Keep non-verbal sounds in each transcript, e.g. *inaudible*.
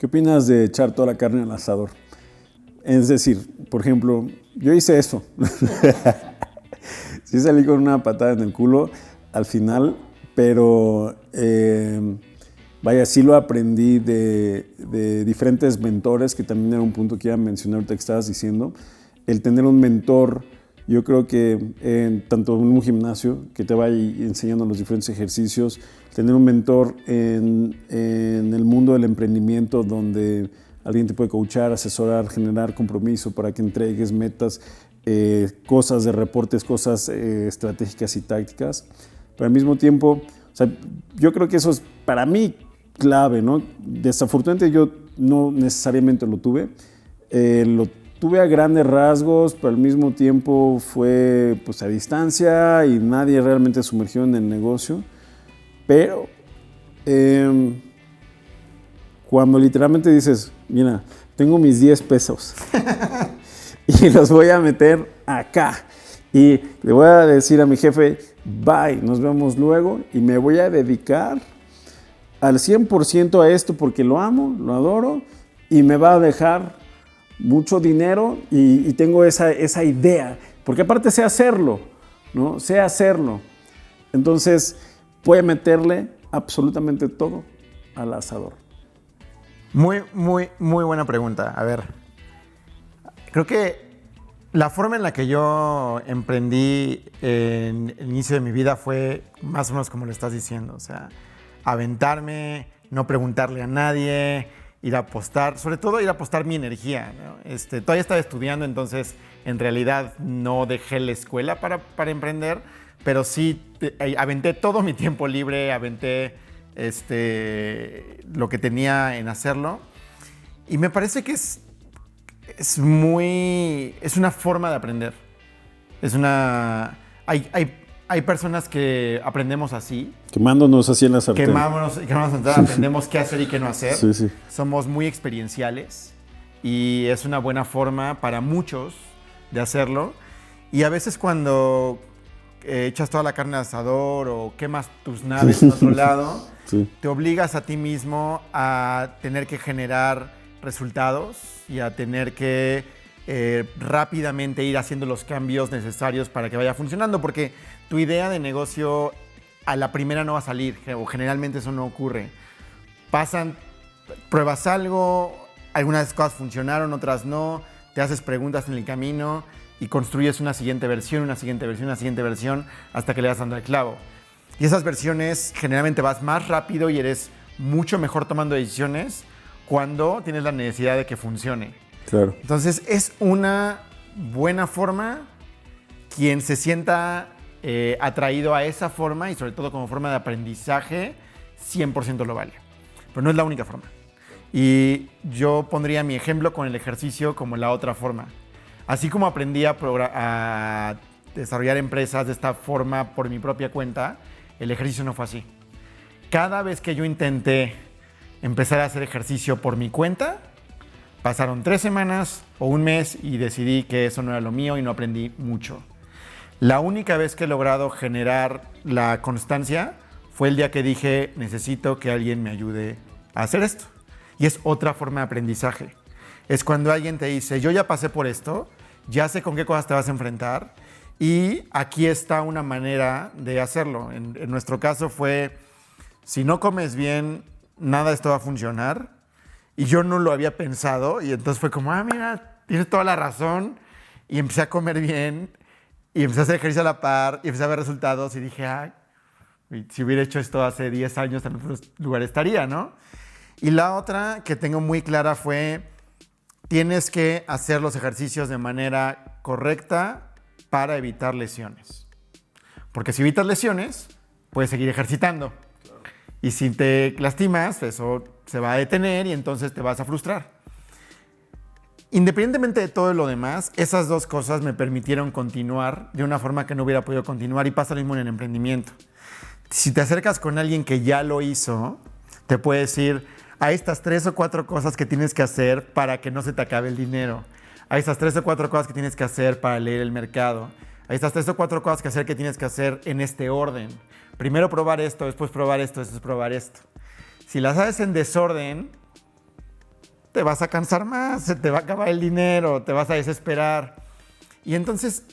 ¿qué opinas de echar toda la carne al asador? Es decir, por ejemplo, yo hice eso. *laughs* sí salí con una patada en el culo al final, pero eh, vaya, sí lo aprendí de, diferentes mentores, que también era un punto que iba a mencionar que estabas diciendo. El tener un mentor, yo creo que en, tanto en un gimnasio que te vaya enseñando los diferentes ejercicios, tener un mentor en, en el mundo del emprendimiento donde alguien te puede coachar, asesorar, generar compromiso para que entregues metas, eh, cosas de reportes, cosas eh, estratégicas y tácticas. Pero al mismo tiempo, yo creo que eso es para mí clave, ¿no? Desafortunadamente yo no necesariamente lo tuve. Eh, lo tuve a grandes rasgos, pero al mismo tiempo fue pues, a distancia y nadie realmente sumergió en el negocio. Pero em, cuando literalmente dices, mira, tengo mis 10 pesos *laughs* y los voy a meter acá. Y le voy a decir a mi jefe, bye, nos vemos luego y me voy a dedicar al 100% a esto porque lo amo, lo adoro y me va a dejar mucho dinero y, tengo esa, esa, idea, porque aparte sé hacerlo, ¿no? Sé hacerlo. Entonces voy a meterle absolutamente todo al asador. Muy, muy, muy buena pregunta. A ver, creo que la forma en la que yo emprendí en el inicio de mi vida fue más o menos como lo estás diciendo. O sea, aventarme, no preguntarle a nadie, ir a apostar, sobre todo ir a apostar mi energía. Este, todavía estaba estudiando, entonces en realidad no dejé la escuela para, para emprender, pero sí eh, aventé todo mi tiempo libre, aventé este, lo que tenía en hacerlo. Y me parece que es, es muy. Es una forma de aprender. Es una. Hay, hay, hay personas que aprendemos así. Quemándonos así en la sartén. Quemándonos, quemándonos aprendemos qué hacer y qué no hacer. Sí, sí. Somos muy experienciales y es una buena forma para muchos de hacerlo. Y a veces cuando eh, echas toda la carne al asador o quemas tus naves en otro *laughs* lado, te obligas a ti mismo a tener que generar resultados y a tener que eh, rápidamente ir haciendo los cambios necesarios para que vaya funcionando, porque tu idea de negocio a la primera no va a salir, o generalmente eso no ocurre. Pasan, pruebas algo, algunas cosas funcionaron, otras no, te haces preguntas en el camino y construyes una siguiente versión, una siguiente versión, una siguiente versión, hasta que le das dando el clavo. Y esas versiones generalmente vas más rápido y eres mucho mejor tomando decisiones cuando tienes la necesidad de que funcione. Claro. Entonces es una buena forma quien se sienta eh, atraído a esa forma y sobre todo como forma de aprendizaje, 100% lo vale. Pero no es la única forma. Y yo pondría mi ejemplo con el ejercicio como la otra forma. Así como aprendí a, a desarrollar empresas de esta forma por mi propia cuenta, el ejercicio no fue así. Cada vez que yo intenté empezar a hacer ejercicio por mi cuenta, pasaron tres semanas o un mes y decidí que eso no era lo mío y no aprendí mucho. La única vez que he logrado generar la constancia fue el día que dije, necesito que alguien me ayude a hacer esto. Y es otra forma de aprendizaje. Es cuando alguien te dice, yo ya pasé por esto, ya sé con qué cosas te vas a enfrentar y aquí está una manera de hacerlo. En, nuestro caso fue, si no comes bien, nada de esto va a funcionar. Y yo no lo había pensado y entonces fue como, ah, mira, tienes toda la razón. Y empecé a comer bien y empecé a hacer ejercicio a la par y empecé a ver resultados y dije, ah, si hubiera hecho esto hace 10 años, en otro lugar estaría, ¿no? Y la otra que tengo muy clara fue, tienes que hacer los ejercicios de manera correcta para evitar lesiones. Porque si evitas lesiones, puedes seguir ejercitando. Y si te lastimas, eso se va a detener y entonces te vas a frustrar. Independientemente de todo lo demás, esas dos cosas me permitieron continuar de una forma que no hubiera podido continuar y pasa lo mismo en el emprendimiento. Si te acercas con alguien que ya lo hizo, te puede decir, a estas tres o cuatro cosas que tienes que hacer para que no se te acabe el dinero hay estas tres o cuatro cosas que tienes que hacer para leer el mercado. Hay estas tres o cuatro cosas que hacer que tienes que hacer en este orden. Primero probar esto, después probar esto, después probar esto. Si las haces en desorden, te vas a cansar más, se te va a acabar el dinero, te vas a desesperar. Y entonces,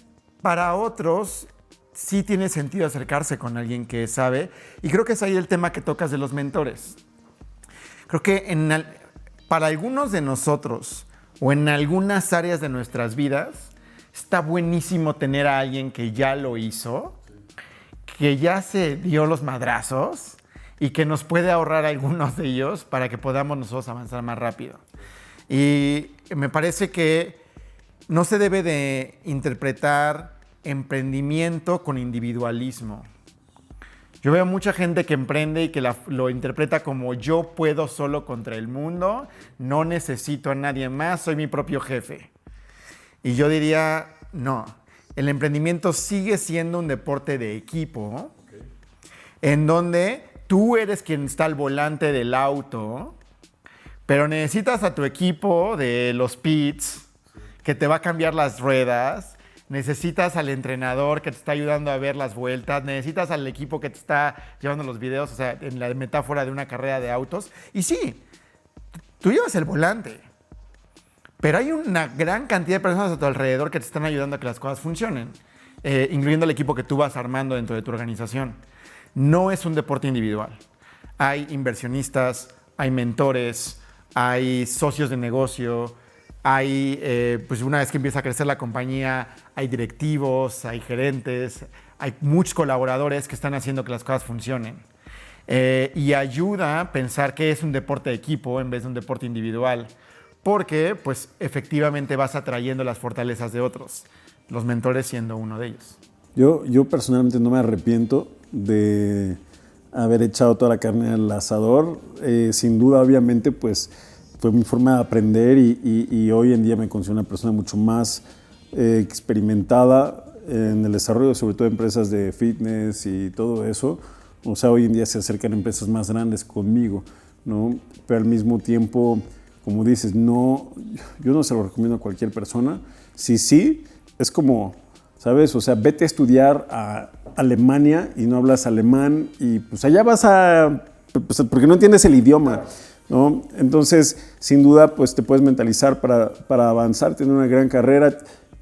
para otros, sí tiene sentido acercarse con alguien que sabe. Y creo que es ahí el tema que tocas de los mentores. Creo que para algunos de nosotros o en algunas áreas de nuestras vidas, está buenísimo tener a alguien que ya lo hizo, que ya se dio los madrazos y que nos puede ahorrar algunos de ellos para que podamos nosotros avanzar más rápido. Y me parece que no se debe de interpretar emprendimiento con individualismo. Yo veo mucha gente que emprende y que lo interpreta como yo puedo solo contra el mundo, no necesito a nadie más, soy mi propio jefe. Y yo diría, no, el emprendimiento sigue siendo un deporte de equipo, en donde tú eres quien está al volante del auto, pero necesitas a tu equipo de los pits que te va a cambiar las ruedas, necesitas al entrenador que te está ayudando a ver las vueltas, necesitas al equipo que te está llevando los videos, o sea, en la metáfora de una carrera de autos. Y sí, tú llevas el volante, pero hay una gran cantidad de personas a tu alrededor que te están ayudando a que las cosas funcionen, eh, incluyendo el equipo que tú vas armando dentro de tu organización. No es un deporte individual. Hay inversionistas, hay mentores, hay socios de negocio, hay, eh, pues una vez que empieza a crecer la compañía, hay directivos, hay gerentes, hay muchos colaboradores que están haciendo que las cosas funcionen. Eh, y ayuda a pensar que es un deporte de equipo en vez de un deporte individual, porque pues efectivamente vas atrayendo las fortalezas de otros, los mentores siendo uno de ellos. Yo, yo personalmente no me arrepiento de haber echado toda la carne al asador. Eh, sin duda, obviamente, pues fue mi forma de aprender y, hoy en día me considero una persona mucho más eh, experimentada en el desarrollo, sobre todo de empresas de fitness y todo eso. O sea, hoy en día se acercan empresas más grandes conmigo, ¿no? Pero al mismo tiempo, como dices, no, yo no se lo recomiendo a cualquier persona. Si sí, es como, ¿sabes? O sea, vete a estudiar a Alemania y no hablas alemán y pues allá vas a, pues, porque no entiendes el idioma. ¿no? Entonces, sin duda, pues te puedes mentalizar para, para avanzar, tener una gran carrera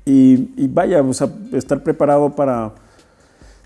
y, y vaya, o sea, estar preparado para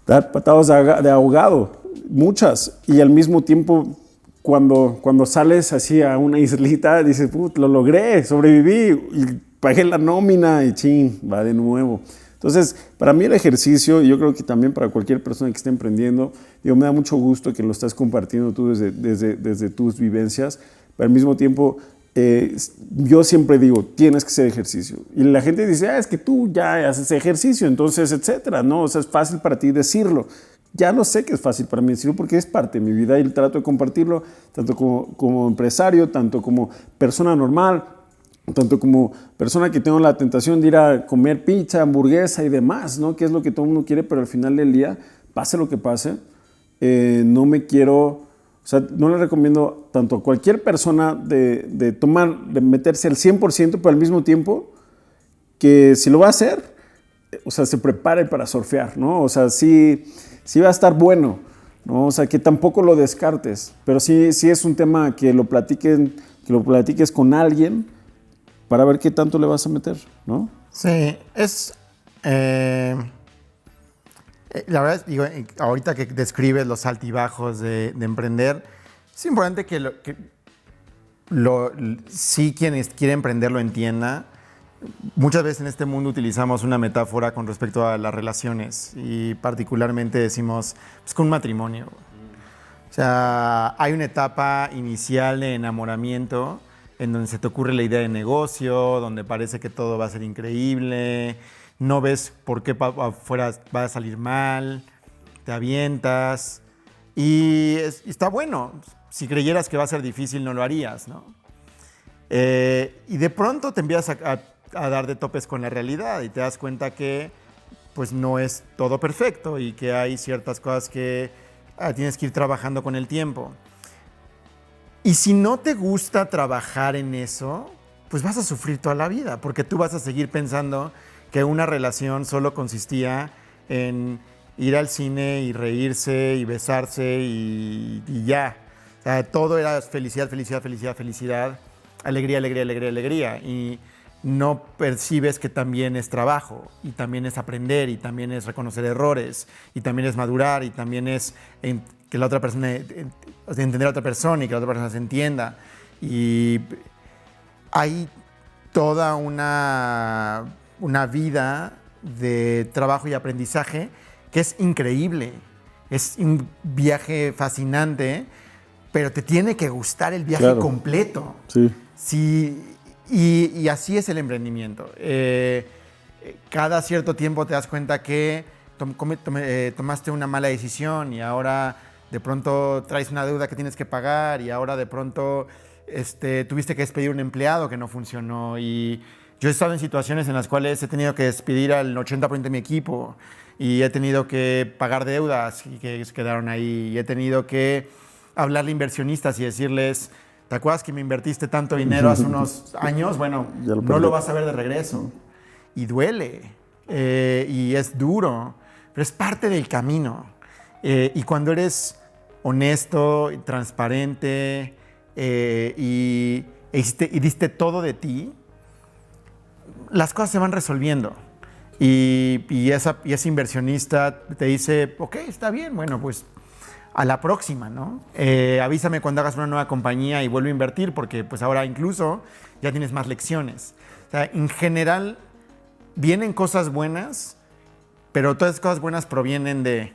dar patadas de ahogado, muchas, y al mismo tiempo cuando, cuando sales así a una islita, dices, lo logré, sobreviví, y pagué la nómina y ching, va de nuevo. Entonces, para mí el ejercicio, y yo creo que también para cualquier persona que esté emprendiendo, digo, me da mucho gusto que lo estás compartiendo tú desde, desde, desde tus vivencias, pero al mismo tiempo, eh, yo siempre digo, tienes que hacer ejercicio. Y la gente dice, ah, es que tú ya haces ejercicio, entonces, etcétera, ¿no? O sea, es fácil para ti decirlo. Ya lo sé que es fácil para mí decirlo porque es parte de mi vida y trato de compartirlo tanto como, como empresario, tanto como persona normal, tanto como persona que tengo la tentación de ir a comer pizza, hamburguesa y demás, ¿no? Que es lo que todo el mundo quiere, pero al final del día, pase lo que pase, eh, no me quiero, o sea, no le recomiendo tanto a cualquier persona de, de tomar, de meterse al 100%, pero al mismo tiempo que si lo va a hacer, o sea, se prepare para surfear, ¿no? O sea, sí, sí va a estar bueno, ¿no? O sea, que tampoco lo descartes, pero sí, sí es un tema que lo platiquen, que lo platiques con alguien, para ver qué tanto le vas a meter, ¿no? Sí, es... Eh, eh, la verdad, digo, ahorita que describes los altibajos de, emprender, es importante que, lo, que sí quien quiere emprender lo entienda. Muchas veces en este mundo utilizamos una metáfora con respecto a las relaciones y particularmente decimos, es con un matrimonio. O sea, hay una etapa inicial de enamoramiento en donde se te ocurre la idea de negocio, donde parece que todo va a ser increíble, no ves por qué afuera va a salir mal, te avientas y, está bueno. Si creyeras que va a ser difícil, no lo harías, ¿no? Eh, y de pronto te empiezas a, dar de topes con la realidad y te das cuenta que pues no es todo perfecto y que hay ciertas cosas que ah, tienes que ir trabajando con el tiempo. Y si no te gusta trabajar en eso, pues vas a sufrir toda la vida, porque tú vas a seguir pensando que una relación solo consistía en ir al cine y reírse y besarse y, ya. O sea, todo era felicidad, felicidad, felicidad, felicidad. alegría, alegría, alegría, alegría. Y no percibes que también es trabajo, y también es aprender, y también es reconocer errores, y también es madurar, y también es que la otra persona, entender a la otra persona y que la otra persona se entienda. Y hay toda una, una vida de trabajo y aprendizaje que es increíble. Es un viaje fascinante, pero te tiene que gustar el viaje completo. Sí. Y, así es el emprendimiento. Eh, cada cierto tiempo te das cuenta que eh, tomaste una mala decisión y ahora de pronto traes una deuda que tienes que pagar y ahora de pronto este, tuviste que despedir un empleado que no funcionó y yo he estado en situaciones en las cuales he tenido que despedir al 80% de mi equipo y he tenido que pagar deudas y que quedaron ahí y he tenido que hablarle a inversionistas y decirles, ¿te acuerdas que me invertiste tanto dinero hace unos *laughs* años? Bueno, no lo vas a ver de regreso. Y duele eh, y es duro, pero es parte del camino. Eh, y cuando eres honesto, transparente, eh, y, y diste todo de ti, las cosas se van resolviendo. Y, y, esa, y ese inversionista te dice, ok, está bien, bueno, pues a la próxima, ¿no? Eh, avísame cuando hagas una nueva compañía y vuelvo a invertir porque pues ahora incluso ya tienes más lecciones. O sea, en general vienen cosas buenas, pero todas esas cosas buenas provienen de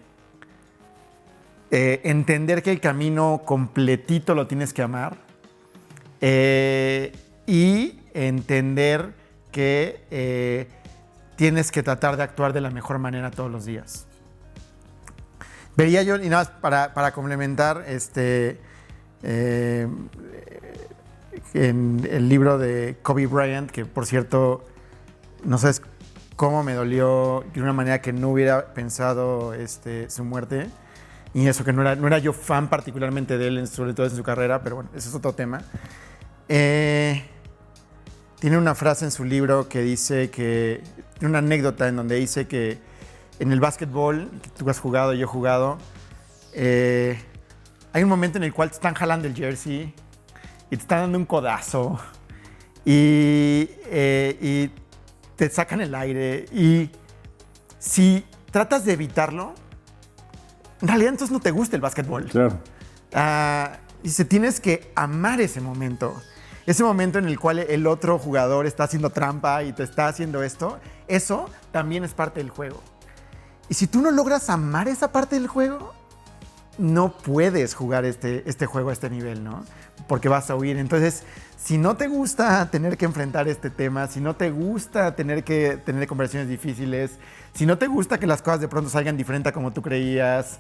eh, entender que el camino completito lo tienes que amar eh, y entender que eh, tienes que tratar de actuar de la mejor manera todos los días. Veía yo, y nada más para, complementar, este, en el libro de Kobe Bryant, que por cierto, no sabes cómo me dolió de una manera que no hubiera pensado este, su muerte y eso que no era, no era yo fan particularmente de él, sobre todo en su carrera, pero bueno, ese es otro tema. Eh, tiene una frase en su libro que dice que, tiene una anécdota en donde dice que en el básquetbol, que tú has jugado, yo he jugado, eh, hay un momento en el cual te están jalando el jersey y te están dando un codazo y, eh, y te sacan el aire y si tratas de evitarlo, en realidad entonces no te gusta el básquetbol. Claro. Ah, y se tienes que amar ese momento. Ese momento en el cual el otro jugador está haciendo trampa y te está haciendo esto, eso también es parte del juego. Y si tú no logras amar esa parte del juego, no puedes jugar este, este juego a este nivel, ¿no? Porque vas a huir. Entonces, si no te gusta tener que enfrentar este tema, si no te gusta tener que tener conversaciones difíciles, si no te gusta que las cosas de pronto salgan diferente a como tú creías,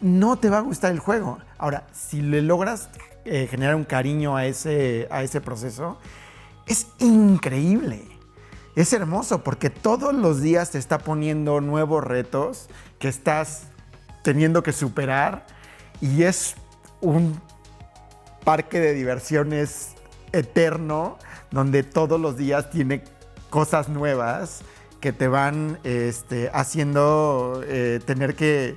no te va a gustar el juego. Ahora, si le logras eh, generar un cariño a ese, a ese proceso, es increíble. Es hermoso porque todos los días te está poniendo nuevos retos que estás teniendo que superar y es un parque de diversiones eterno donde todos los días tiene cosas nuevas que te van este, haciendo eh, tener que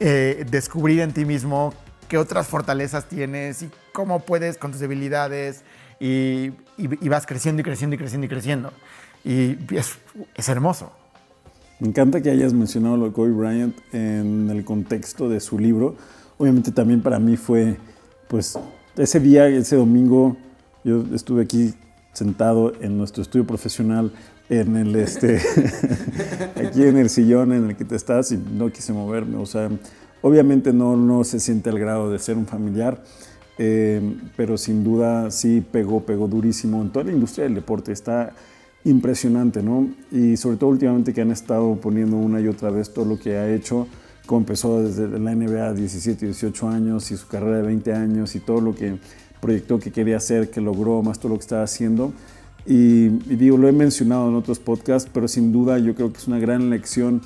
eh, descubrir en ti mismo qué otras fortalezas tienes y cómo puedes con tus debilidades y, vas creciendo y creciendo y creciendo y creciendo. Y es, es, hermoso. Me encanta que hayas mencionado de Kobe Bryant en el contexto de su libro. Obviamente también para mí fue, pues, ese día, ese domingo, yo estuve aquí sentado en nuestro estudio profesional, en el este, *laughs* aquí en el sillón en el que te estás y no quise moverme. O sea, obviamente no, no se siente al grado de ser un familiar, eh, pero sin duda sí pegó, pegó durísimo en toda la industria del deporte. Está impresionante, ¿no? Y sobre todo últimamente que han estado poniendo una y otra vez todo lo que ha hecho, como empezó desde la NBA a 17, 18 años y su carrera de 20 años y todo lo que proyectó que quería hacer, que logró, más todo lo que estaba haciendo. Y, digo, lo he mencionado en otros podcasts, pero sin duda yo creo que es una gran lección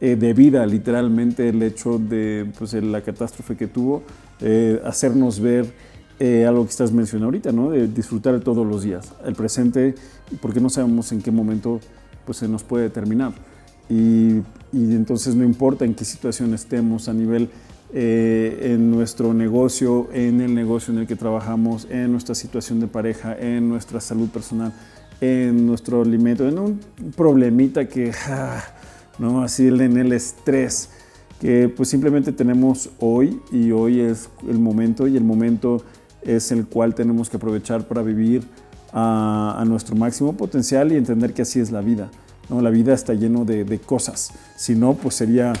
eh, de vida, literalmente, el hecho de pues, la catástrofe que tuvo, eh, hacernos ver eh, algo que estás mencionando ahorita, ¿no? de disfrutar todos los días, el presente, porque no sabemos en qué momento pues, se nos puede terminar. Y, entonces no importa en qué situación estemos a nivel eh, en nuestro negocio, en el negocio en el que trabajamos, en nuestra situación de pareja, en nuestra salud personal, en nuestro alimento, en un problemita que, ah, ¿no? Así en el estrés, que pues simplemente tenemos hoy y hoy es el momento y el momento es el cual tenemos que aprovechar para vivir a, nuestro máximo potencial y entender que así es la vida. ¿no? La vida está lleno de, cosas, si no, pues sería,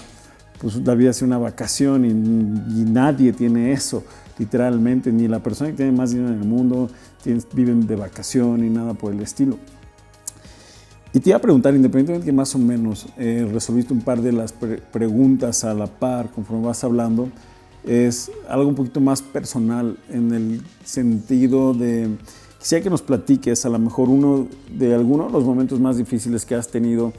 pues la vida es una vacación y, y, nadie tiene eso, literalmente, ni la persona que tiene más dinero en el mundo viven de vacación y nada por el estilo. Y te iba a preguntar, independientemente que más o menos eh, resolviste un par de las preguntas a la par conforme vas hablando, es algo un poquito más personal en el sentido de, quisiera que nos platiques a lo mejor uno de algunos de los momentos más difíciles que has tenido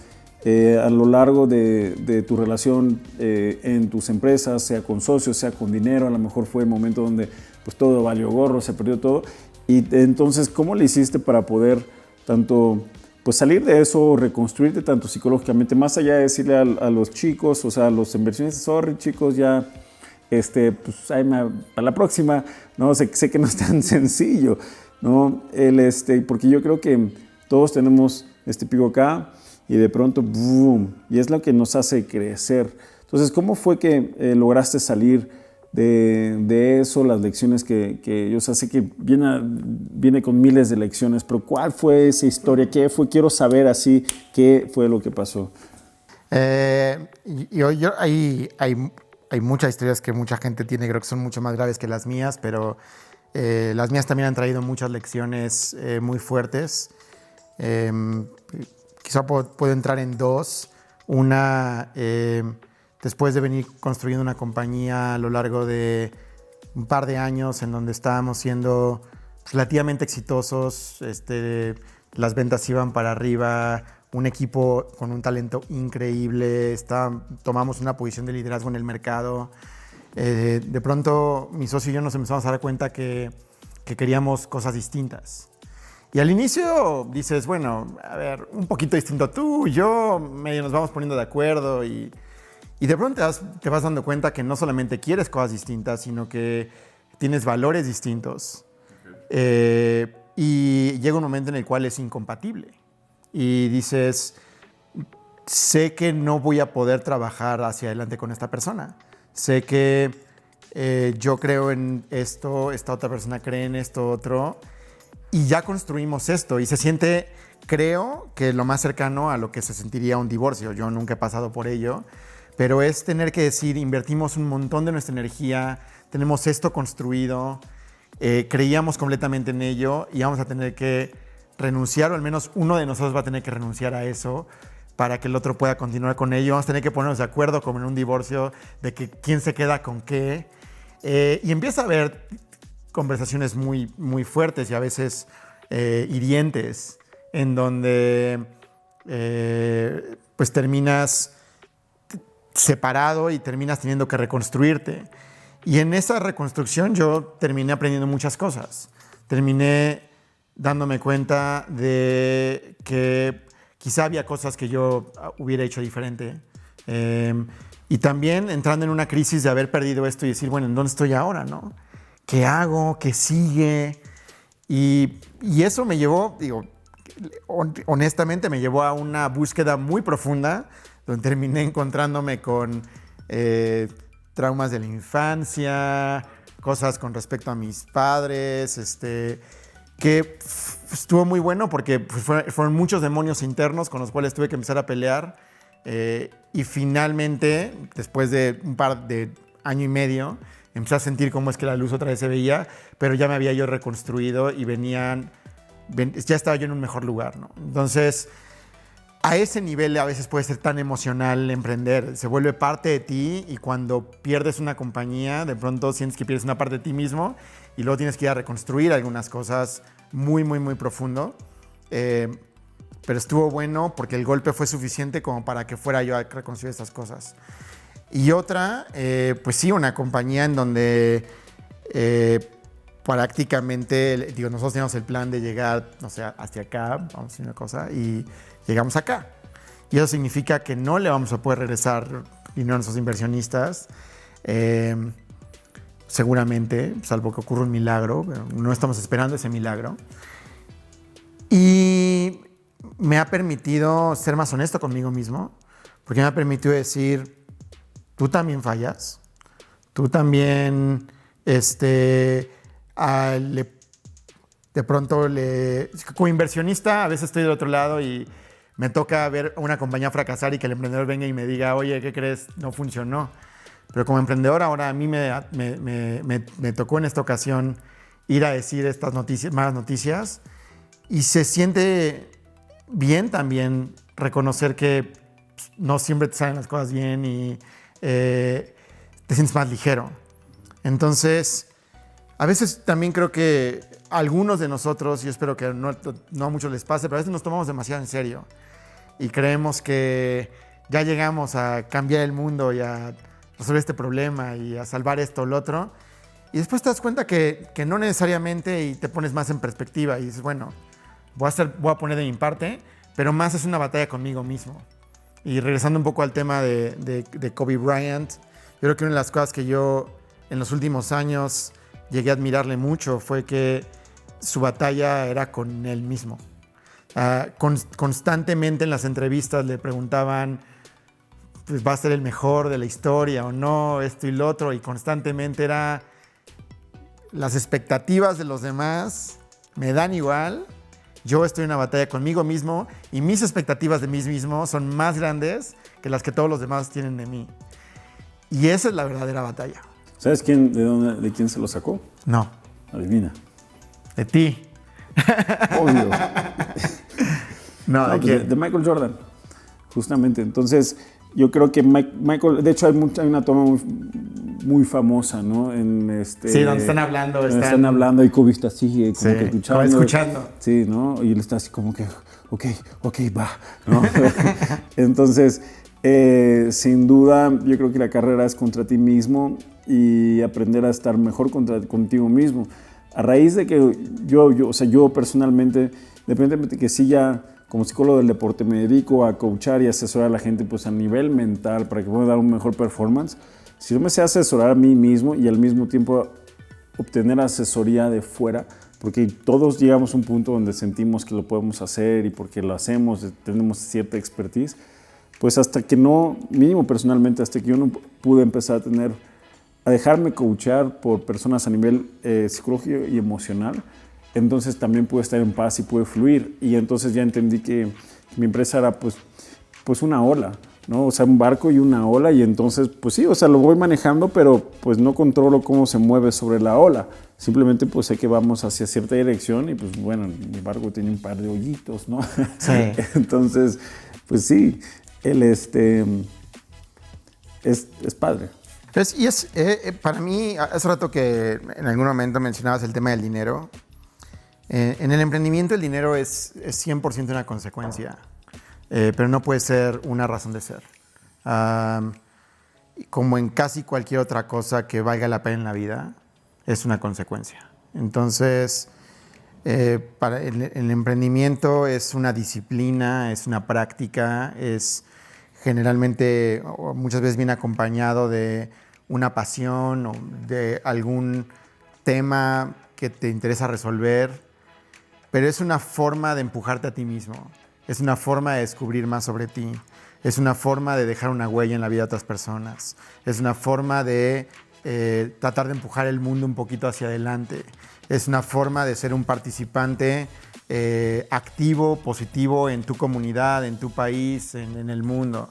eh, a lo largo de, tu relación eh, en tus empresas, sea con socios, sea con dinero, a lo mejor fue el momento donde pues todo valió gorro, se perdió todo. Y entonces, ¿cómo le hiciste para poder tanto pues salir de eso, reconstruirte tanto psicológicamente, más allá de decirle a, los chicos, o sea, a los inversionistas, sorry chicos, ya, este, pues ahí para la próxima, no, sé, sé que no es tan *laughs* sencillo, ¿no? El, este, porque yo creo que todos tenemos este pico acá y de pronto, boom, y es lo que nos hace crecer. Entonces, ¿cómo fue que eh, lograste salir de, eso, las lecciones que, que yo sé que viene, viene con miles de lecciones, pero ¿cuál fue esa historia? ¿Qué fue? Quiero saber así qué fue lo que pasó. Eh, yo, hay, hay, hay, muchas historias que mucha gente tiene, creo que son mucho más graves que las mías, pero eh, las mías también han traído muchas lecciones eh, muy fuertes. Em, quizá puedo, puedo, entrar en dos. Una después de venir construyendo una compañía a lo largo de un par de años en donde estábamos siendo relativamente exitosos, este, las ventas iban para arriba, un equipo con un talento increíble, está, tomamos una posición de liderazgo en el mercado. Eh, de pronto mi socio y yo nos empezamos a dar cuenta que, que queríamos cosas distintas. Y al inicio dices, bueno, a ver, un poquito distinto tú, yo, medio nos vamos poniendo de acuerdo y y de pronto te vas, dando cuenta que no solamente quieres cosas distintas, sino que tienes valores distintos. Eh, y llega un momento en el cual es incompatible. Y dices, sé que no voy a poder trabajar hacia adelante con esta persona. Sé que eh, yo creo en esto, esta otra persona cree en esto otro. Y ya construimos esto. Y se siente, creo, que lo más cercano a lo que se sentiría un divorcio. Yo nunca he pasado por ello pero es tener que decir, invertimos un montón de nuestra energía, tenemos esto construido, eh, creíamos completamente en ello y vamos a tener que renunciar, o al menos uno de nosotros va a tener que renunciar a eso para que el otro pueda continuar con ello. Vamos a tener que ponernos de acuerdo, como en un divorcio, de que quién se queda con qué. Eh, y empieza a haber conversaciones muy, muy fuertes y a veces eh, hirientes, en donde pues terminas separado y terminas teniendo que reconstruirte. Y en esa reconstrucción yo terminé aprendiendo muchas cosas. Terminé dándome cuenta de que quizá había cosas que yo hubiera hecho diferente. Em, y también entrando en una crisis de haber perdido esto y decir, bueno, ¿en dónde estoy ahora? No? ¿Qué hago? ¿Qué sigue? Y, y eso me llevó, digo, honestamente me llevó a una búsqueda muy profunda donde terminé encontrándome con eh, traumas de la infancia, cosas con respecto a mis padres, este, que estuvo muy bueno porque fueron muchos demonios internos con los cuales tuve que empezar a pelear. Eh, y finalmente, después de un par de año y medio, empecé a sentir cómo es que la luz otra vez se veía, pero ya me había yo reconstruido y venían, ya estaba yo en un mejor lugar, ¿no? Entonces, a ese nivel a veces puede ser tan emocional emprender. Se vuelve parte de ti y cuando pierdes una compañía, de pronto sientes que pierdes una parte de ti mismo y luego tienes que ir a reconstruir algunas cosas muy, muy, muy profundo. Eh, pero estuvo bueno porque el golpe fue suficiente como para que fuera yo a reconstruir estas cosas. Y otra, eh, pues sí, una compañía en donde eh, prácticamente, digo, nosotros teníamos el plan de llegar, no sé, hacia acá, vamos a decir una cosa, y llegamos acá. Y eso significa que no le vamos a poder regresar dinero a nuestros inversionistas. Eh, seguramente, salvo que ocurra un milagro, pero no estamos esperando ese milagro. Y me ha permitido ser más honesto conmigo mismo, porque me ha permitido decir, tú también fallas, tú también, este, de pronto, le, como inversionista, a veces estoy del otro lado y me toca ver una compañía fracasar y que el emprendedor venga y me diga, oye, ¿qué crees? No funcionó. Pero como emprendedor ahora a mí me, tocó en esta ocasión ir a decir estas noticias, malas noticias y se siente bien también reconocer que no siempre te salen las cosas bien y eh, te sientes más ligero. Entonces, a veces también creo que algunos de nosotros, y espero que no, no a muchos les pase, pero a veces nos tomamos demasiado en serio y creemos que ya llegamos a cambiar el mundo y a resolver este problema y a salvar esto o lo otro. Y después te das cuenta que, que, no necesariamente y te pones más en perspectiva y dices, bueno, voy a, hacer, voy a poner de mi parte, pero más es una batalla conmigo mismo. Y regresando un poco al tema de, de, de Kobe Bryant, yo creo que una de las cosas que yo en los últimos años llegué a admirarle mucho fue que su batalla era con él mismo. Ah, constantemente en las entrevistas le preguntaban, pues va a ser el mejor de la historia o no, esto y lo otro, y constantemente era las expectativas de los demás me dan igual, yo estoy en una batalla conmigo mismo y mis expectativas de mí mismo son más grandes que las que todos los demás tienen de mí. Y esa es la verdadera batalla. ¿Sabes quién, de, dónde, de quién se lo sacó? No. Adivina. De ti. Obvio. *laughs* no, ¿de, pues de, Michael Jordan, justamente. Entonces, yo creo que Michael, de hecho hay, mucha, hay una toma muy, muy, famosa, ¿no? En este, sí, donde están hablando. Están, están hablando y Kobe está así, como que escuchando. escuchando. Sí, ¿no? Y él está así como que, ok, ok, va, ¿no? *laughs* Entonces, eh, sin duda, yo creo que la carrera es contra ti mismo y aprender a estar mejor contra, contigo mismo a raíz de que yo, yo, o sea, yo personalmente, independientemente de que sí ya como psicólogo del deporte me dedico a coachar y asesorar a la gente pues a nivel mental para que pueda dar un mejor performance, si yo me sé asesorar a mí mismo y al mismo tiempo obtener asesoría de fuera, porque todos llegamos a un punto donde sentimos que lo podemos hacer y porque lo hacemos, tenemos cierta expertise, pues hasta que no, mínimo personalmente, hasta que yo no pude empezar a tener a dejarme coachar por personas a nivel eh, psicológico y emocional, entonces también pude estar en paz y pude fluir. Y entonces ya entendí que mi empresa era pues, pues una ola, ¿no? O sea, un barco y una ola y entonces, pues sí, o sea, lo voy manejando, pero pues no controlo cómo se mueve sobre la ola. Simplemente pues sé que vamos hacia cierta dirección y pues bueno, mi barco tiene un par de hoyitos, ¿no? Sí. *laughs* entonces, pues sí, él este, es, es padre. y es, eh, eh, para mí, hace rato que en algún momento mencionabas el tema del dinero. Eh, en el emprendimiento el dinero es, es 100% una consecuencia, pero no puede ser una razón de ser. como en casi cualquier otra cosa que valga la pena en la vida, es una consecuencia. Entonces, para el, el emprendimiento es una disciplina, es una práctica, es generalmente muchas veces viene acompañado de una pasión o de algún tema que te interesa resolver, pero es una forma de empujarte a ti mismo, es una forma de descubrir más sobre ti, es una forma de dejar una huella en la vida de otras personas, es una forma de eh, tratar de empujar el mundo un poquito hacia adelante, es una forma de ser un participante eh, activo, positivo en tu comunidad, en tu país, en, el mundo.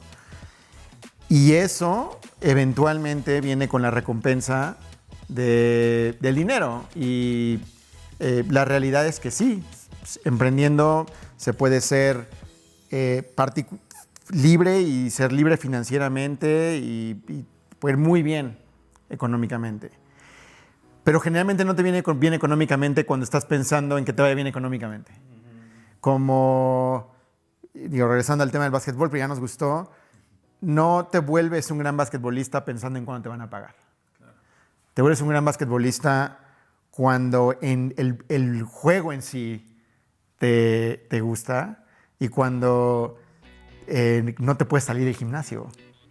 Y eso eventualmente viene con la recompensa del dinero. Y eh, la realidad es que sí, emprendiendo se puede ser eh, libre y ser libre financieramente y, y muy bien económicamente. Pero generalmente no te viene bien económicamente cuando estás pensando en que te vaya bien económicamente. Como, digo, regresando al tema del básquetbol, pero ya nos gustó, no te vuelves un gran basquetbolista pensando en cuándo te van a pagar. Te vuelves un gran basquetbolista cuando en el, juego en sí te, te gusta y cuando eh, no te puedes salir del gimnasio.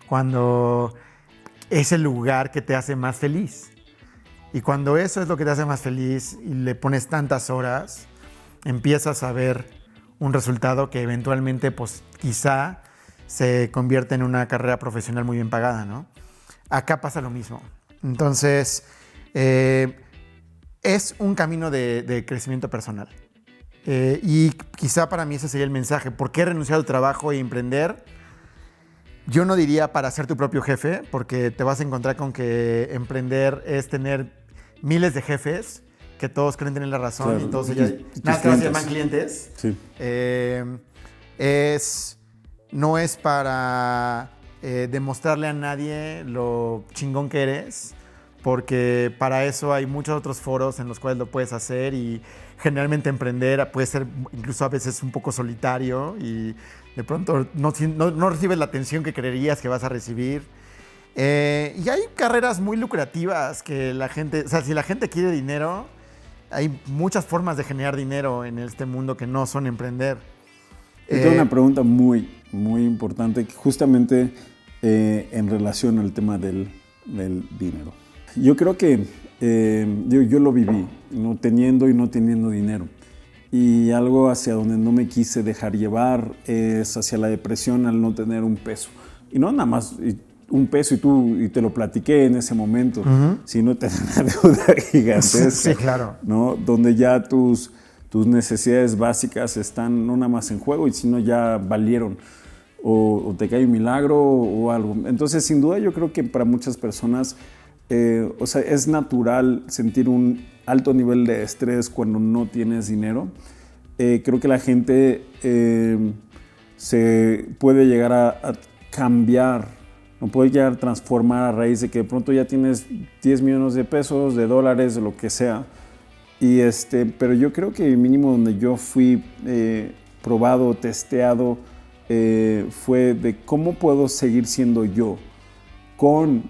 Cuando ese lugar que te hace más feliz. Y cuando eso es lo que te hace más feliz y le pones tantas horas, empiezas a ver un resultado que eventualmente, pues quizá se convierte en una carrera profesional muy bien pagada, ¿no? Acá pasa lo mismo. Entonces, eh, es un camino de, crecimiento personal. Eh, y quizá para mí ese sería el mensaje. ¿Por qué renunciar al trabajo y emprender? Yo no diría para ser tu propio jefe, porque te vas a encontrar con que emprender es tener miles de jefes que todos creen tener la razón y todos ellos nada que se llaman clientes. Sí. Eh, es, no es para eh, demostrarle a nadie lo chingón que eres, porque para eso hay muchos otros foros en los cuales lo puedes hacer y generalmente emprender puede ser incluso a veces un poco solitario y de pronto no, no, recibes la atención que creerías que vas a recibir. Eh, y hay carreras muy lucrativas que la gente, o sea, si la gente quiere dinero, hay muchas formas de generar dinero en este mundo que no son emprender. tengo una eh, pregunta muy, muy importante, justamente eh, en relación al tema del, del dinero. Yo creo que yo, yo, lo viví, no teniendo y no teniendo dinero y algo hacia donde no me quise dejar llevar es hacia la depresión al no tener un peso. Y no nada más un peso y tú y te lo platiqué en ese momento, sino tener *laughs* una deuda gigantesca. Sí, claro. ¿no? Donde ya tus, tus necesidades básicas están no nada más en juego y sino ya valieron. O, te cae un milagro o, algo. Entonces, sin duda, yo creo que para muchas personas, eh, o sea, es natural sentir un alto nivel de estrés cuando no tienes dinero. Eh, creo que la gente eh, se puede llegar a, cambiar, no puede llegar a transformar a raíz de que de pronto ya tienes 10 millones de pesos, de dólares, de lo que sea. Y este, pero yo creo que el mínimo donde yo fui eh, probado, testeado, fue de cómo puedo seguir siendo yo, con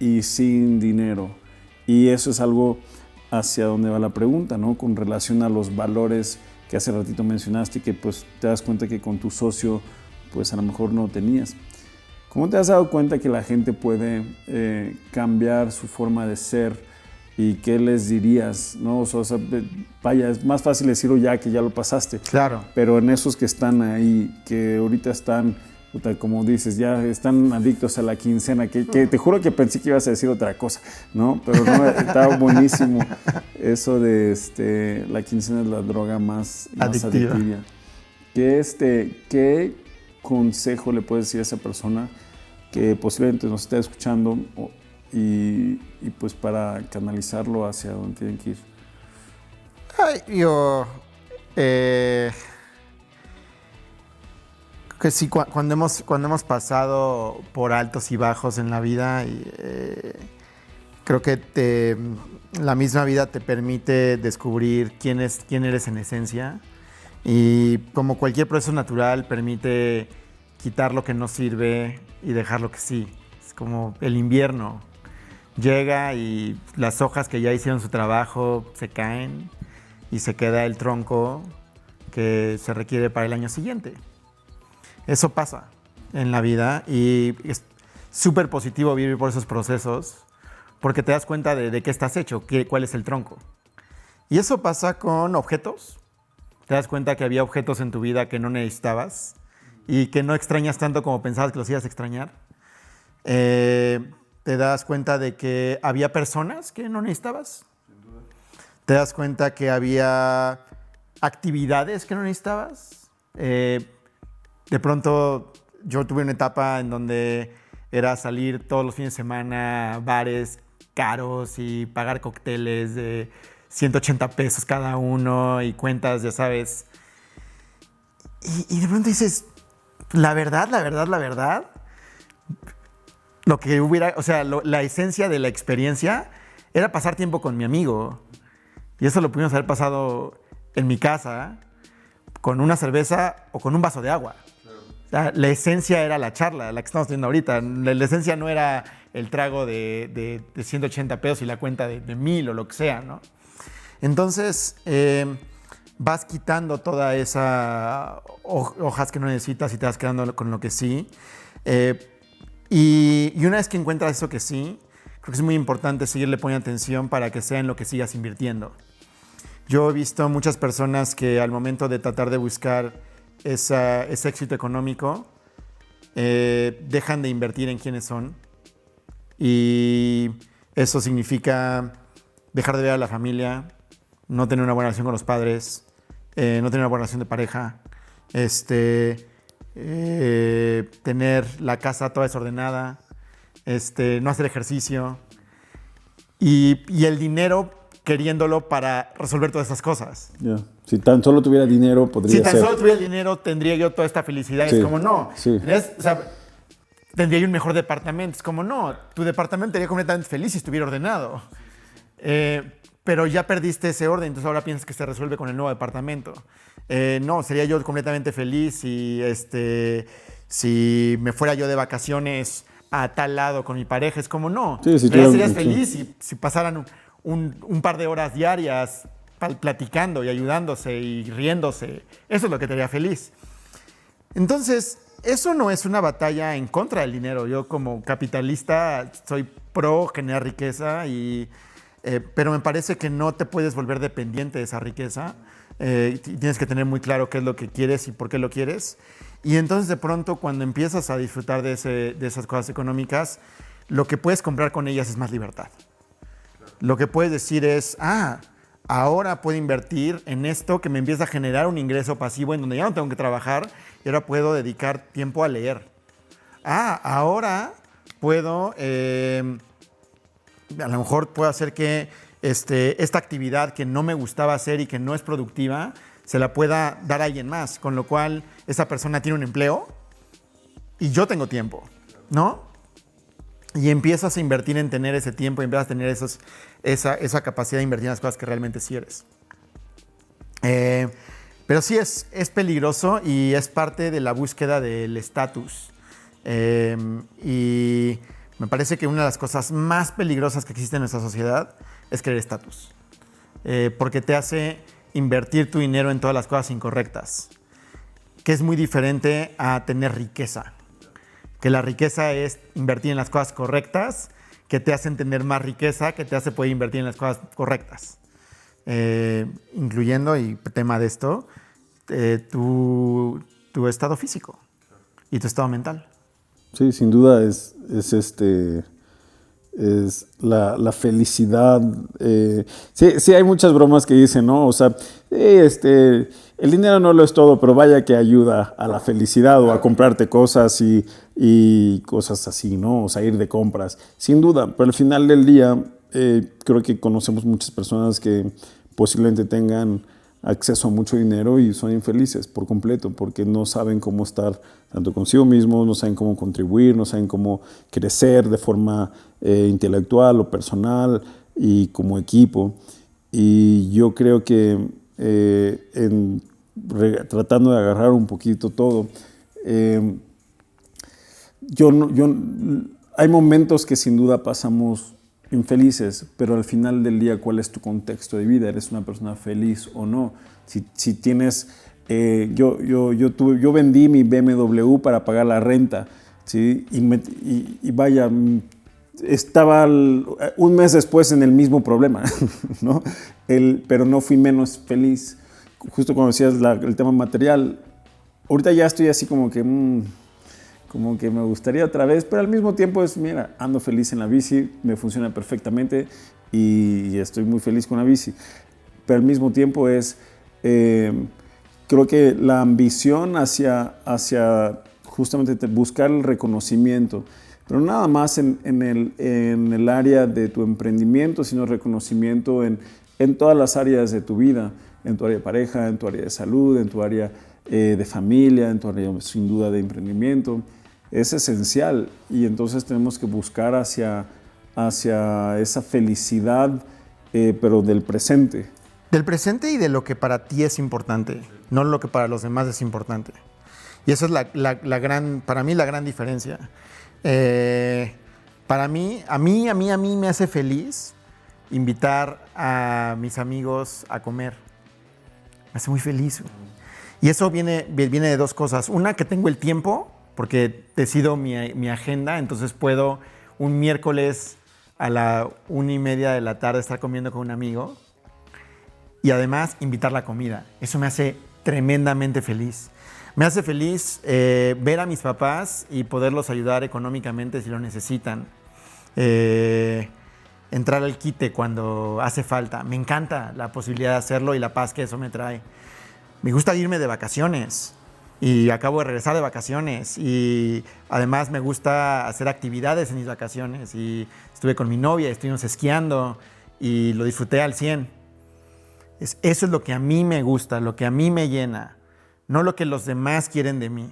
y sin dinero. Y eso es algo hacia dónde va la pregunta, ¿no? Con relación a los valores que hace ratito mencionaste y que pues te das cuenta que con tu socio pues a lo mejor no tenías. ¿Cómo te has dado cuenta que la gente puede eh, cambiar su forma de ser y qué les dirías? ¿no? O sea, vaya, es más fácil decirlo ya que ya lo pasaste. Claro. Pero en esos que están ahí, que ahorita están como dices, ya están adictos a la quincena, que, te juro que pensé que ibas a decir otra cosa, ¿no? Pero no, estaba buenísimo eso de este, la quincena es la droga más, adictiva. ¿Qué, este, ¿Qué consejo le puedes decir a esa persona que posiblemente nos esté escuchando y, pues para canalizarlo hacia donde tienen que ir? Ay, yo... Eh que sí, cuando hemos, cuando hemos pasado por altos y bajos en la vida, eh, creo que te, la misma vida te permite descubrir quién, es, quién eres en esencia. Y como cualquier proceso natural, permite quitar lo que no sirve y dejar lo que sí. Es como el invierno. Llega y las hojas que ya hicieron su trabajo se caen y se queda el tronco que se requiere para el año siguiente. Eso pasa en la vida y es súper positivo vivir por esos procesos porque te das cuenta de, qué estás hecho, qué, cuál es el tronco. Y eso pasa con objetos. Te das cuenta que había objetos en tu vida que no necesitabas y que no extrañas tanto como pensabas que los ibas a extrañar. Eh, te das cuenta de que había personas que no necesitabas. Te das cuenta que había actividades que no necesitabas. Eh, de pronto yo tuve una etapa en donde era salir todos los fines de semana a bares caros y pagar cócteles de 180 pesos cada uno y cuentas, ya sabes. Y, de pronto dices, la verdad, la verdad, la verdad, lo que hubiera, o sea, la esencia de la experiencia era pasar tiempo con mi amigo. Y eso lo pudimos haber pasado en mi casa con una cerveza o con un vaso de agua. La, esencia era la charla, la que estamos teniendo ahorita. La, esencia no era el trago de, 180 pesos y la cuenta de, de, mil o lo que sea, ¿no? Entonces, eh, vas quitando todas esas hojas que no necesitas y te vas quedando con lo que sí. Eh, Y, y una vez que encuentras eso que sí, creo que es muy importante seguirle poniendo atención para que sea en lo que sigas invirtiendo. Yo he visto muchas personas que al momento de tratar de buscar esa- ese éxito económico, eh, dejan de invertir en quiénes son. Y eso significa dejar de ver a la familia, no tener una buena relación con los padres, eh, no tener una buena relación de pareja, este, eh, tener la casa toda desordenada, este, no hacer ejercicio y, el dinero queriéndolo para resolver todas esas cosas. Si tan solo tuviera dinero, podría Si tan ser. solo tuviera dinero, tendría yo toda esta felicidad. Sí, Es como, no. sí. Es- o sea, tendría yo un mejor departamento. Es como, no. Tu departamento sería completamente feliz si estuviera ordenado. Eh, pero ya perdiste ese orden, entonces ahora piensas que se resuelve con el nuevo departamento. Eh, no, sería yo completamente feliz si, este, si me fuera yo de vacaciones a tal lado con mi pareja. Es como, no. Sí, tuviera- serías feliz si, si pasaran un, un- un par de horas diarias platicando y ayudándose y riéndose. Eso es lo que te haría feliz. Entonces, eso no es una batalla en contra del dinero. Yo como capitalista soy pro generar riqueza, y, eh, pero me parece que no te puedes volver dependiente de esa riqueza. Eh, tienes que tener muy claro qué es lo que quieres y por qué lo quieres. Y entonces de pronto cuando empiezas a disfrutar de, ese- de esas cosas económicas, lo que puedes comprar con ellas es más libertad. Lo que puedes decir es, ah, ahora puedo invertir en esto que me empieza a generar un ingreso pasivo en donde ya no tengo que trabajar y ahora puedo dedicar tiempo a leer. Ah, ahora puedo, eh, a lo mejor puedo hacer que este, esta actividad que no me gustaba hacer y que no es productiva, se la pueda dar a alguien más, con lo cual esa persona tiene un empleo y yo tengo tiempo, ¿no? Y empiezas a invertir en tener ese tiempo y empiezas a tener esa, esa capacidad de invertir en las cosas que realmente sí eres. Eh, pero sí es, es peligroso y es parte de la búsqueda del estatus. Eh, y me parece que una de las cosas más peligrosas que existe en nuestra sociedad es querer estatus. Eh, porque te hace invertir tu dinero en todas las cosas incorrectas. Que es muy diferente a tener riqueza que la riqueza es invertir en las cosas correctas, que te hacen tener más riqueza, que te hace poder invertir en las cosas correctas. Eh, incluyendo, y tema de esto, eh, tu, tu estado físico y tu estado mental. Sí, sin duda es, es este es la, la felicidad. eh, sí, sí, hay muchas bromas que dicen, ¿no? O sea, este, el dinero no lo es todo, pero vaya que ayuda a la felicidad o a comprarte cosas y, y cosas así, ¿no? O sea, ir de compras. Sin duda, pero al final del día, eh, creo que conocemos muchas personas que posiblemente tengan acceso a mucho dinero y son infelices por completo porque no saben cómo estar tanto consigo mismos, no saben cómo contribuir, no saben cómo crecer de forma eh, intelectual o personal y como equipo. Y yo creo que eh, en re- tratando de agarrar un poquito todo, eh, yo, yo, hay momentos que sin duda pasamos infelices, pero al final del día, ¿cuál es tu contexto de vida? ¿Eres una persona feliz o no? Si, si tienes, eh, yo, yo, yo, tuve- yo vendí mi BMW para pagar la renta, ¿sí? Y, me- y- y vaya, estaba un mes después en el mismo problema, *laughs* ¿no? El, pero no fui menos feliz. Justo cuando decías la- el tema material, ahorita ya estoy así como que, mm, como que me gustaría otra vez, pero al mismo tiempo es, mira, ando feliz en la bici, me funciona perfectamente y, estoy muy feliz con la bici. Pero al mismo tiempo es, eh, creo que la ambición hacia, hacia justamente te- buscar el reconocimiento, pero nada más en, en el, en el área de tu emprendimiento, sino reconocimiento en, en todas las áreas de tu vida, en tu área de pareja, en tu área de salud, en tu área eh, de familia, en tu área sin duda de emprendimiento. Es esencial y entonces tenemos que buscar hacia, hacia esa felicidad, eh, pero del presente. Del presente y de lo que para ti es importante, no lo que para los demás es importante. Y esa es la, la- gran, para mí la gran diferencia. Eh, para mí, a mí, a mí, a mí me hace feliz invitar a mis amigos a comer. Me hace muy feliz. Y eso viene, viene de dos cosas. Una, que tengo el tiempo porque decido mi, agenda, entonces puedo un miércoles a la una y media de la tarde estar comiendo con un amigo y además invitar la comida. Eso me hace tremendamente feliz. Me hace feliz eh, ver a mis papás y poderlos ayudar económicamente si lo necesitan. Eh, entrar al quite cuando hace falta. Me encanta la posibilidad de hacerlo y la paz que eso me trae. Me gusta irme de vacaciones y acabo de regresar de vacaciones y además me gusta hacer actividades en mis vacaciones y estuve con mi novia, estuvimos esquiando y lo disfruté al 100. Es, eso es lo que a mí me gusta, lo que a mí me llena, no lo que los demás quieren de mí.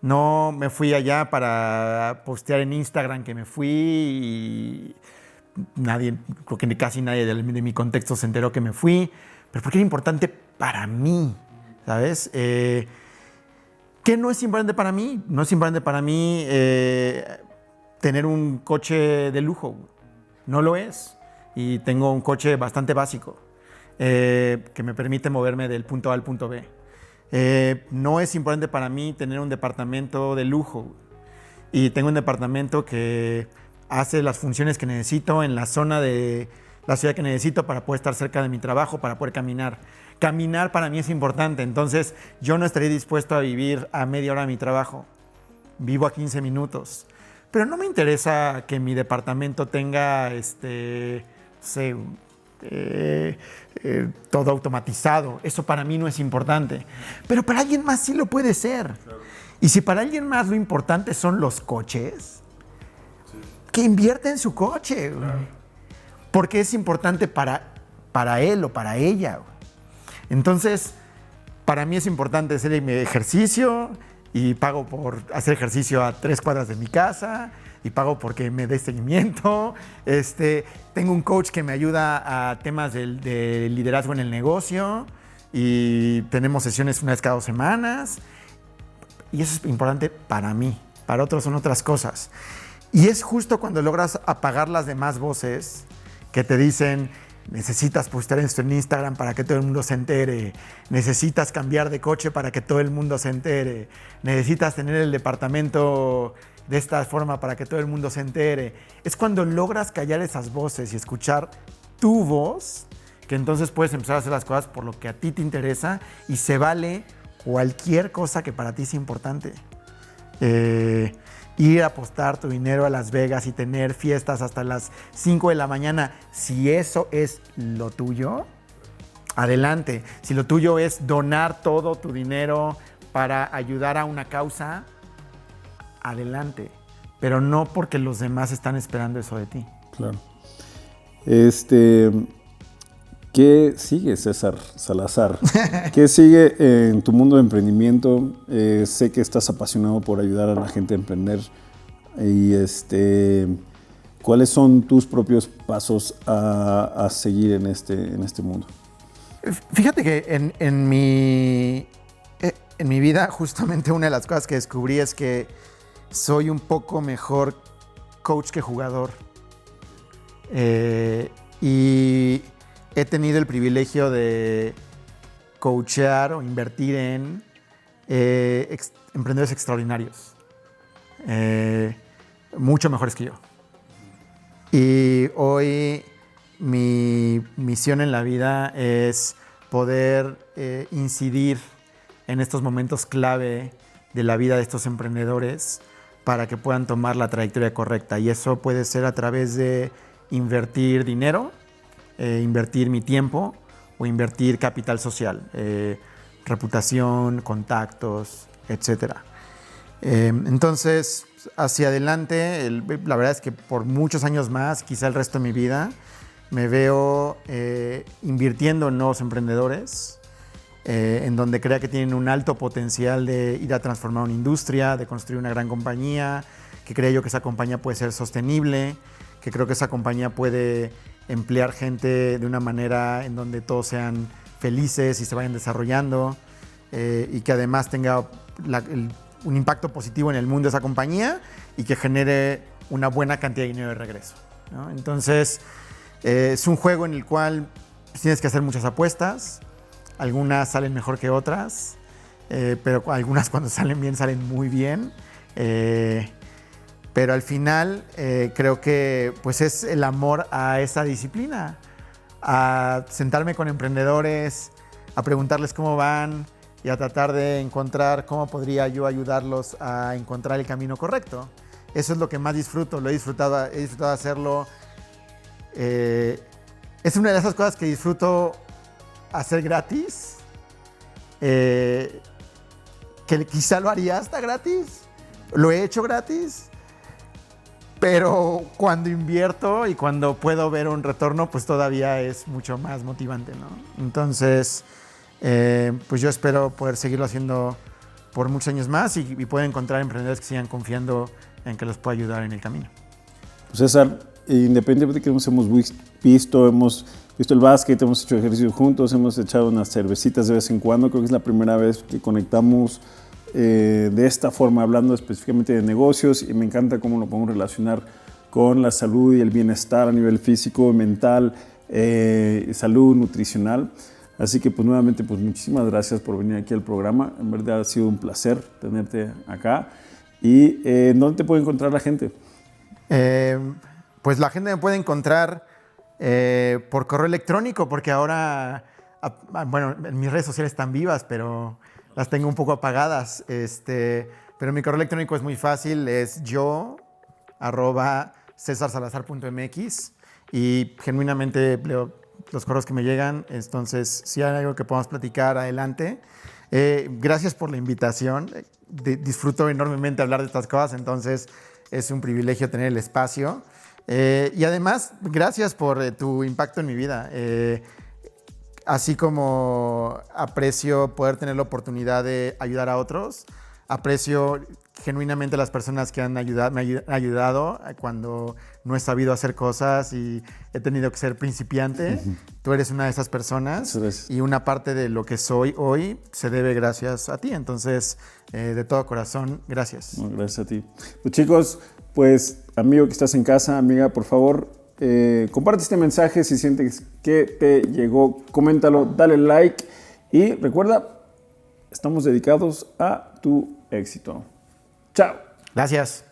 No me fui allá para postear en Instagram que me fui y nadie, creo que casi nadie de, mi contexto se enteró que me fui, pero porque era importante para mí, ¿sabes? Eh, ¿Qué no es importante para mí? No es importante para mí eh, tener un coche de lujo, no lo es. Y tengo un coche bastante básico eh, que me permite moverme del punto A al punto B. no es importante para mí tener un departamento de lujo. Y tengo un departamento que hace las funciones que necesito en la zona de la ciudad que necesito para poder estar cerca de mi trabajo, para poder caminar. Caminar para mí es importante, entonces yo no estaría dispuesto a vivir a media hora de mi trabajo. Vivo a 15 minutos. Pero no me interesa que mi departamento tenga este, eh, eh, todo automatizado. Eso para mí no es importante. Pero para alguien más sí lo puede ser. Y si para alguien más lo importante son los coches, que invierte en su coche. Porque es importante para, para él o para ella. Entonces, para mí es importante hacer mi ejercicio y pago por hacer ejercicio a tres cuadras de mi casa y pago porque me dé seguimiento. Este, tengo un coach que me ayuda a temas de, liderazgo en el negocio y tenemos sesiones una vez cada dos semanas. Y eso es importante para mí. Para otros son otras cosas. Y es justo cuando logras apagar las demás voces que te dicen, necesitas postear esto en Instagram para que todo el mundo se entere, necesitas cambiar de coche para que todo el mundo se entere, necesitas tener el departamento de esta forma para que todo el mundo se entere. Es cuando logras callar esas voces y escuchar tu voz, que entonces puedes empezar a hacer las cosas por lo que a ti te interesa y se vale cualquier cosa que para ti es importante. Eh, ir a apostar tu dinero a Las Vegas y tener fiestas hasta las 5 de la mañana, si eso es lo tuyo, adelante. Si lo tuyo es donar todo tu dinero para ayudar a una causa, adelante. Pero no porque los demás están esperando eso de ti. Claro. Este, ¿Qué sigue, César Salazar? ¿Qué sigue en tu mundo de emprendimiento? Eh, sé que estás apasionado por ayudar a la gente a emprender. Y este, ¿Cuáles son tus propios pasos a, seguir en este, en este mundo? Fíjate que en, en, mi, eh, en mi vida justamente una de las cosas que descubrí es que soy un poco mejor coach que jugador. Eh, y he tenido el privilegio de coachear o invertir en eh, emprendedores extraordinarios, eh, mucho mejores que yo. Y hoy mi misión en la vida es poder eh, incidir en estos momentos clave de la vida de estos emprendedores para que puedan tomar la trayectoria correcta. Y eso puede ser a través de invertir dinero, eh, invertir mi tiempo o invertir capital social, eh, reputación, contactos, etc. Eh, entonces, hacia adelante, la verdad es que por muchos años más, quizá el resto de mi vida, me veo invirtiendo en nuevos emprendedores, en donde crea que tienen un alto potencial de ir a transformar una industria, de construir una gran compañía, que creo yo que esa compañía puede ser sostenible, que creo que esa compañía puede emplear gente de una manera en donde todos sean felices y se vayan desarrollando eh, y que además tenga un impacto positivo en el mundo de esa compañía y que genere una buena cantidad de dinero de regreso. Entonces, eh, es un juego en el cual tienes que hacer muchas apuestas, algunas salen mejor que otras, eh, pero algunas cuando *laughs* salen bien salen muy bien. Pero al final eh, creo que pues es el amor a esa disciplina, a sentarme con emprendedores, a preguntarles cómo van y a tratar de encontrar cómo podría yo ayudarlos a encontrar el camino correcto. Eso es lo que más disfruto, lo he disfrutado, he disfrutado hacerlo. Eh, es una de esas cosas que disfruto hacer gratis, eh, que quizá lo haría hasta gratis, lo he hecho gratis, pero cuando invierto y cuando puedo ver un retorno, pues todavía es mucho más motivante, ¿no? Entonces, eh, pues yo espero poder seguirlo haciendo por muchos años más y, y poder encontrar emprendedores que sigan confiando en que los pueda ayudar en el camino. Pues César, independientemente de que nos hemos visto, hemos visto el básquet, hemos hecho ejercicio juntos, hemos echado unas cervecitas de vez en cuando, creo que es la primera vez que conectamos eh, de esta forma, hablando específicamente de negocios y me encanta cómo lo podemos relacionar con la salud y el bienestar a nivel físico, mental, eh, salud nutricional. Así que pues nuevamente pues muchísimas gracias por venir aquí al programa. En verdad ha sido un placer tenerte acá. ¿Y eh, dónde te puede encontrar la gente? pues la gente me puede encontrar por correo electrónico porque ahora, ah, ah, bueno, mis redes sociales están vivas, pero las tengo un poco apagadas. Este, pero mi correo electrónico es muy fácil, es yo arroba cesarsalazar.mx y genuinamente leo los correos que me llegan, entonces si hay algo que podamos platicar, adelante. Eh, gracias por la invitación, disfruto enormemente hablar de estas cosas, entonces es un privilegio tener el espacio. Eh, y además, gracias por eh, tu impacto en mi vida así como aprecio poder tener la oportunidad de ayudar a otros, aprecio genuinamente las personas que han ayudado, me han ayudado cuando no he sabido hacer cosas y he tenido que ser principiante. Tú eres una de esas personas y una parte de lo que soy hoy se debe gracias a ti. Entonces, eh, de todo corazón, gracias. gracias a ti. Pues chicos, pues amigo que estás en casa, amiga, por favor, eh, comparte este mensaje si sientes que te llegó, coméntalo, dale like y recuerda, estamos dedicados a tu éxito. Chao. Gracias.